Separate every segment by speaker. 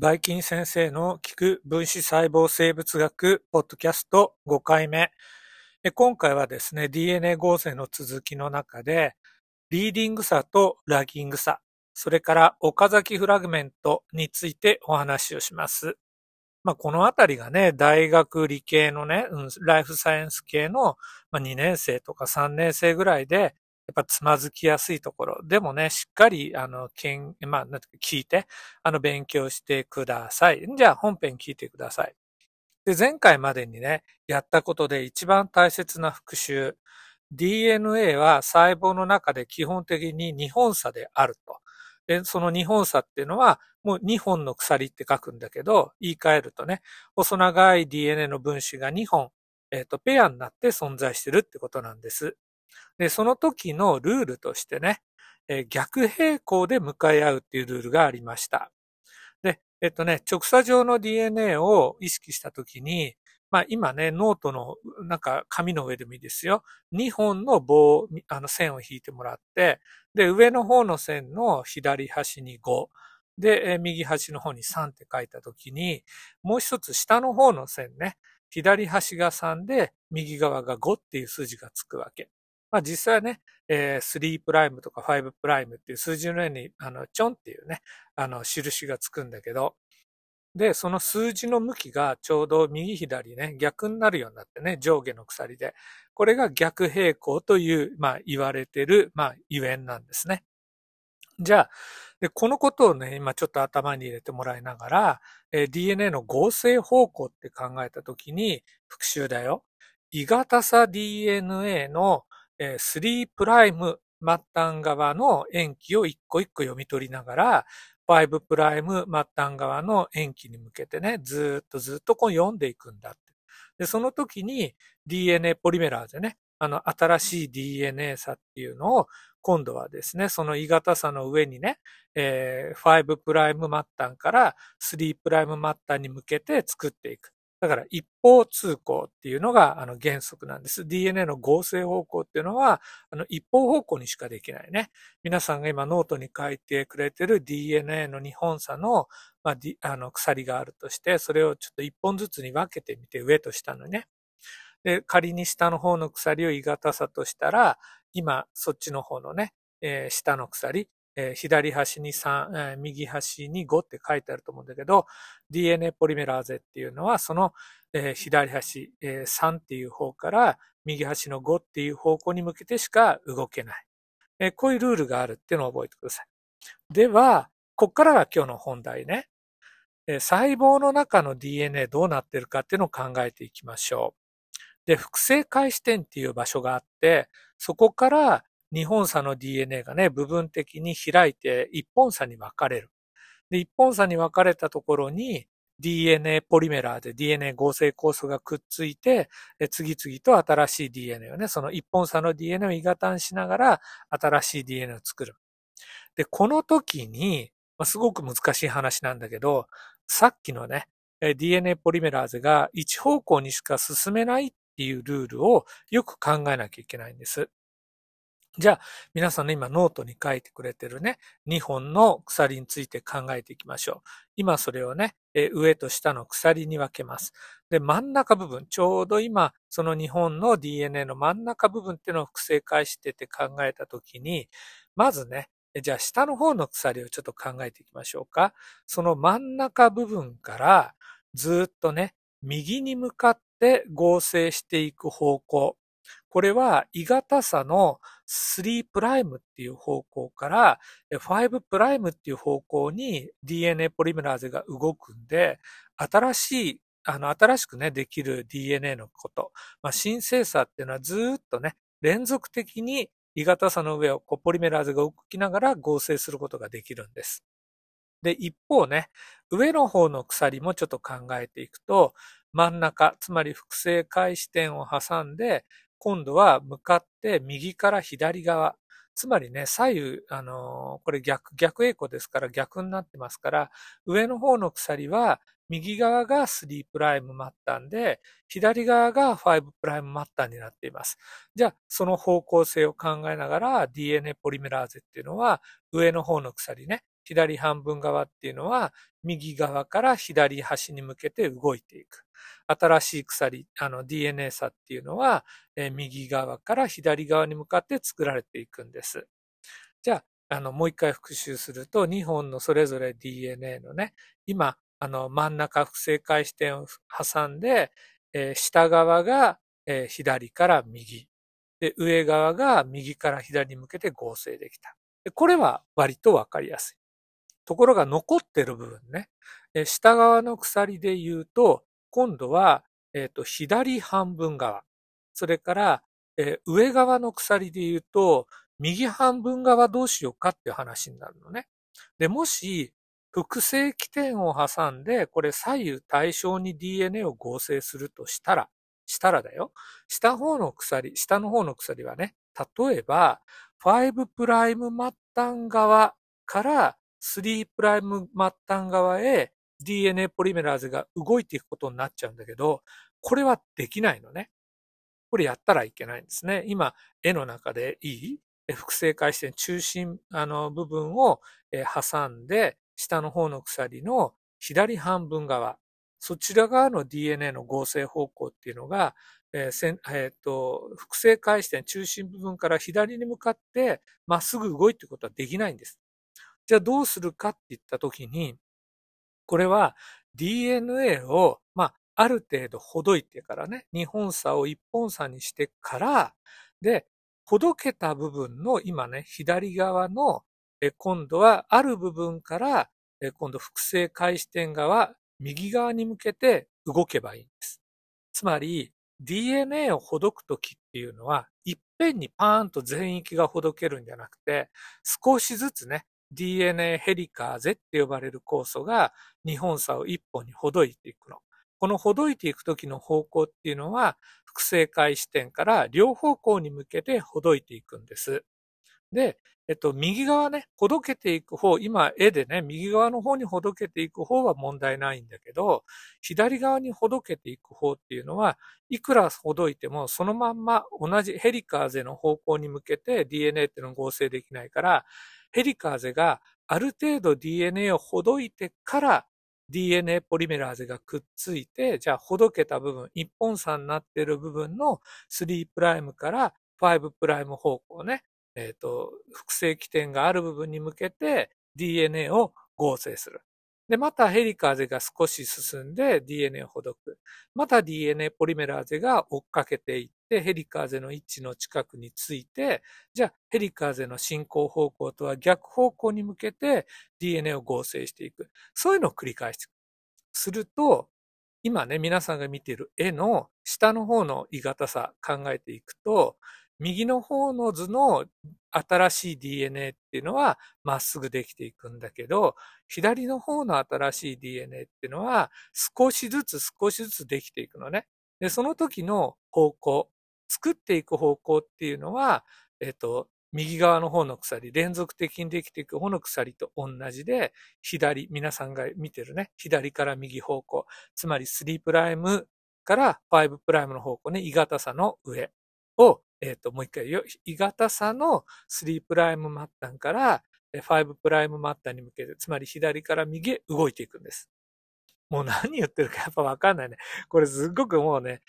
Speaker 1: バイキン先生の聞く分子細胞生物学ポッドキャスト5回目。今回はですね、DNA 合成の続きの中で、リーディング差とラギング差、それから岡崎フラグメントについてお話をします。まあ、このあたりがね、大学理系のね、ライフサイエンス系の2年生とか3年生ぐらいで、やっぱつまずきやすいところ。でもね、しっかり、あの、けん、まあ、聞いて、あの、勉強してください。じゃあ、本編聞いてください。で、前回までにね、やったことで一番大切な復習。DNA は細胞の中で基本的に2本差であると。で、その2本差っていうのは、もう2本の鎖って書くんだけど、言い換えるとね、細長い DNA の分子が2本、えっ、ー、と、ペアになって存在してるってことなんです。で、その時のルールとしてね、えー、逆平行で向かい合うっていうルールがありました。で、えっとね、直差上の DNA を意識した時に、まあ今ね、ノートのなんか紙の上でもいいですよ。2本の棒、あの線を引いてもらって、で、上の方の線の左端に5、で、右端の方に3って書いたときに、もう一つ下の方の線ね、左端が3で、右側が5っていう数字がつくわけ。まあ実際ね、えー、3プライムとか5プライムっていう数字の上に、あの、チョンっていうね、あの、印がつくんだけど、で、その数字の向きがちょうど右左ね、逆になるようになってね、上下の鎖で。これが逆平行という、まあ言われてる、まあゆえんなんですね。じゃあ、でこのことをね、今ちょっと頭に入れてもらいながら、えー、DNA の合成方向って考えたときに、復習だよ。異型差 DNA の3プライム末端側の塩基を一個一個読み取りながら、5プライム末端側の塩基に向けてね、ずっとずっとこう読んでいくんだって。で、その時に DNA ポリメラーゼね、あの、新しい DNA 差っていうのを、今度はですね、その異型差の上にね、えー、5プライム末端から3プライム末端に向けて作っていく。だから一方通行っていうのがあの原則なんです。DNA の合成方向っていうのはあの一方方向にしかできないね。皆さんが今ノートに書いてくれてる DNA の2本鎖の,、まあ、あの鎖があるとして、それをちょっと一本ずつに分けてみて上と下のね。で、仮に下の方の鎖を鋳型鎖としたら、今そっちの方のね、えー、下の鎖、えー、左端に3、えー、右端に5って書いてあると思うんだけど、DNA ポリメラーゼっていうのは、その、えー、左端、え、3っていう方から右端の5っていう方向に向けてしか動けない。え、こういうルールがあるっていうのを覚えてください。では、こっからが今日の本題ね。え、細胞の中の DNA どうなってるかっていうのを考えていきましょう。で、複製開始点っていう場所があって、そこから二本差の DNA がね、部分的に開いて一本差に分かれる。で、一本差に分かれたところに DNA ポリメラーで DNA 合成酵素がくっついて、次々と新しい DNA をね、その一本差の DNA を鋳型にしながら新しい DNA を作る。で、この時に、まあ、すごく難しい話なんだけど、さっきのね、DNA ポリメラーゼが一方向にしか進めないっていうルールをよく考えなきゃいけないんです。じゃあ、皆さんね、今ノートに書いてくれてるね、2本の鎖について考えていきましょう。今それをね、上と下の鎖に分けます。で、真ん中部分、ちょうど今、その2本の DNA の真ん中部分っていうのを複製化してて考えたときに、まずね、じゃあ下の方の鎖をちょっと考えていきましょうか。その真ん中部分からずっとね、右に向かって合成していく方向。これは異型差の3プライムっていう方向から5プライムっていう方向に DNA ポリメラーゼが動くんで、新しい、あの、新しくね、できる DNA のこと。まあ、新生差っていうのはずっとね、連続的に異型差の上をポリメラーゼが動きながら合成することができるんです。で、一方ね、上の方の鎖もちょっと考えていくと、真ん中、つまり複製開始点を挟んで、今度は向かって右から左側。つまりね、左右、あのー、これ逆、逆栄光ですから逆になってますから、上の方の鎖は右側が3プライム末端で、左側が5プライム末端になっています。じゃあ、その方向性を考えながら DNA ポリメラーゼっていうのは、上の方の鎖ね、左半分側っていうのは、右側から左端に向けて動いていく。新しい鎖、あの DNA 差っていうのは、え右側から左側に向かって作られていくんです。じゃあ、あの、もう一回復習すると、2本のそれぞれ DNA のね、今、あの、真ん中複製回視点を挟んで、えー、下側が、えー、左から右。で、上側が右から左に向けて合成できた。これは割とわかりやすい。ところが残ってる部分ね、え、下側の鎖で言うと、今度は、えっ、と、左半分側。それから、え上側の鎖で言うと、右半分側どうしようかっていう話になるのね。で、もし、複製起点を挟んで、これ左右対称に DNA を合成するとしたら、したらだよ。下方の鎖、下の方の鎖はね、例えば、5プライム末端側から3プライム末端側へ DNA ポリメラーゼが動いていくことになっちゃうんだけど、これはできないのね。これやったらいけないんですね。今、絵の中でいい複製回線中心あの部分を挟んで、下の方の鎖の左半分側、そちら側の DNA の合成方向っていうのが、えーえー、と複製回線中心部分から左に向かってまっすぐ動いていくことはできないんです。じゃあどうするかって言ったときに、これは DNA を、まあ、ある程度ほどいてからね、2本差を1本差にしてから、で、ほどけた部分の今ね、左側の、今度はある部分から、今度複製回視点側、右側に向けて動けばいいんです。つまり、DNA をほどくときっていうのは、いっぺんにパーンと全域がほどけるんじゃなくて、少しずつね、DNA ヘリカーゼって呼ばれる酵素が2本差を1本にほどいていくの。このほどいていくときの方向っていうのは、複製回視点から両方向に向けてほどいていくんです。で、えっと、右側ね、ほどけていく方、今絵でね、右側の方にほどけていく方は問題ないんだけど、左側にほどけていく方っていうのは、いくらほどいてもそのまんま同じヘリカーゼの方向に向けて DNA っていうのを合成できないから、ヘリカーゼがある程度 DNA をほどいてから DNA ポリメラーゼがくっついて、じゃあほどけた部分、一本差になっている部分の3プライムから5プライム方向ね、えっ、ー、と、複製起点がある部分に向けて DNA を合成する。で、またヘリカーゼが少し進んで DNA をほどく。また DNA ポリメラーゼが追っかけていって、ヘリカーゼの位置の近くについて、じゃあヘリカーゼの進行方向とは逆方向に向けて DNA を合成していく。そういうのを繰り返していく。すると、今ね、皆さんが見ている絵の下の方の鋳型さ考えていくと、右の方の図の新しい DNA っていうのはまっすぐできていくんだけど、左の方の新しい DNA っていうのは少しずつ少しずつできていくのね。で、その時の方向、作っていく方向っていうのは、えっと、右側の方の鎖、連続的にできていく方の鎖と同じで、左、皆さんが見てるね、左から右方向、つまり3プライムから5プライムの方向ね、鋳型差の上をえっ、ー、と、もう一回よ、鋳型差の3プライム末端から5プライム末端に向けて、つまり左から右へ動いていくんです。もう何言ってるか やっぱわかんないね。これすっごくもうね、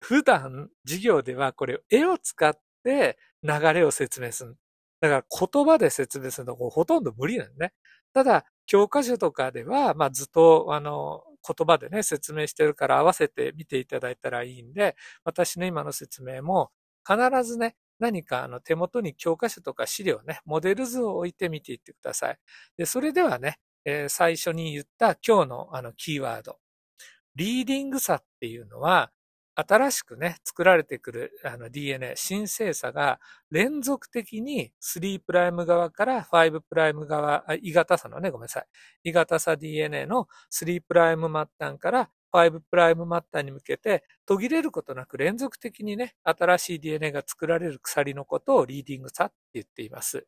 Speaker 1: 普段授業ではこれ絵を使って流れを説明する。だから言葉で説明するのほとんど無理なんね。ただ、教科書とかでは、まあずっと、あの、言葉でね、説明してるから合わせて見ていただいたらいいんで、私の今の説明も必ずね、何かあの手元に教科書とか資料ね、モデル図を置いてみていってください。で、それではね、えー、最初に言った今日のあのキーワード。リーディング差っていうのは、新しくね、作られてくるあの DNA、新生差が連続的に3プライム側から5プライム側、あ異型差のね、ごめんなさい。異型差 DNA の3プライム末端から5プライムマッターに向けて途切れることなく連続的にね、新しい DNA が作られる鎖のことをリーディング差って言っています。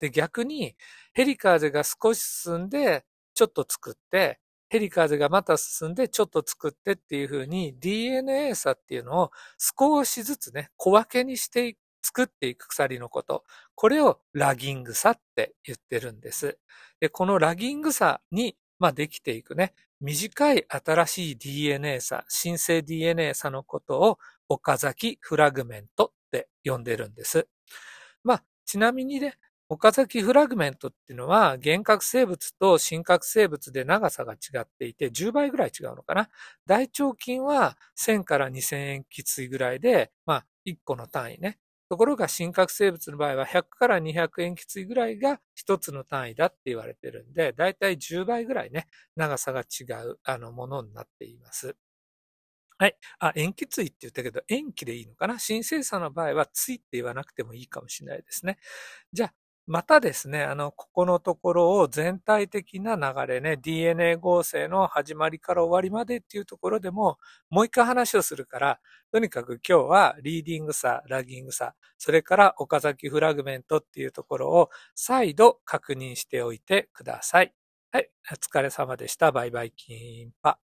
Speaker 1: で、逆にヘリカーゼが少し進んでちょっと作って、ヘリカーゼがまた進んでちょっと作ってっていう風に DNA 差っていうのを少しずつね、小分けにして作っていく鎖のこと。これをラギング差って言ってるんです。で、このラギング差に、まあ、できていくね、短い新しい DNA 差、新生 DNA 差のことを岡崎フラグメントって呼んでるんです。まあ、ちなみにね、岡崎フラグメントっていうのは、原核生物と真核生物で長さが違っていて、10倍ぐらい違うのかな。大腸菌は1000から2000円きついぐらいで、まあ、1個の単位ね。ところが真核生物の場合は100から200塩基対ぐらいが一つの単位だって言われてるんで、だいたい10倍ぐらいね、長さが違う、あの、ものになっています。はい。あ、塩基対って言ったけど、塩基でいいのかな？新生産の場合は、対って言わなくてもいいかもしれないですね。じゃあ、またですね、あの、ここのところを全体的な流れね、DNA 合成の始まりから終わりまでっていうところでも、もう一回話をするから、とにかく今日はリーディング差、ラギング差、それから岡崎フラグメントっていうところを再度確認しておいてください。はい、お疲れ様でした。バイバイキンパ。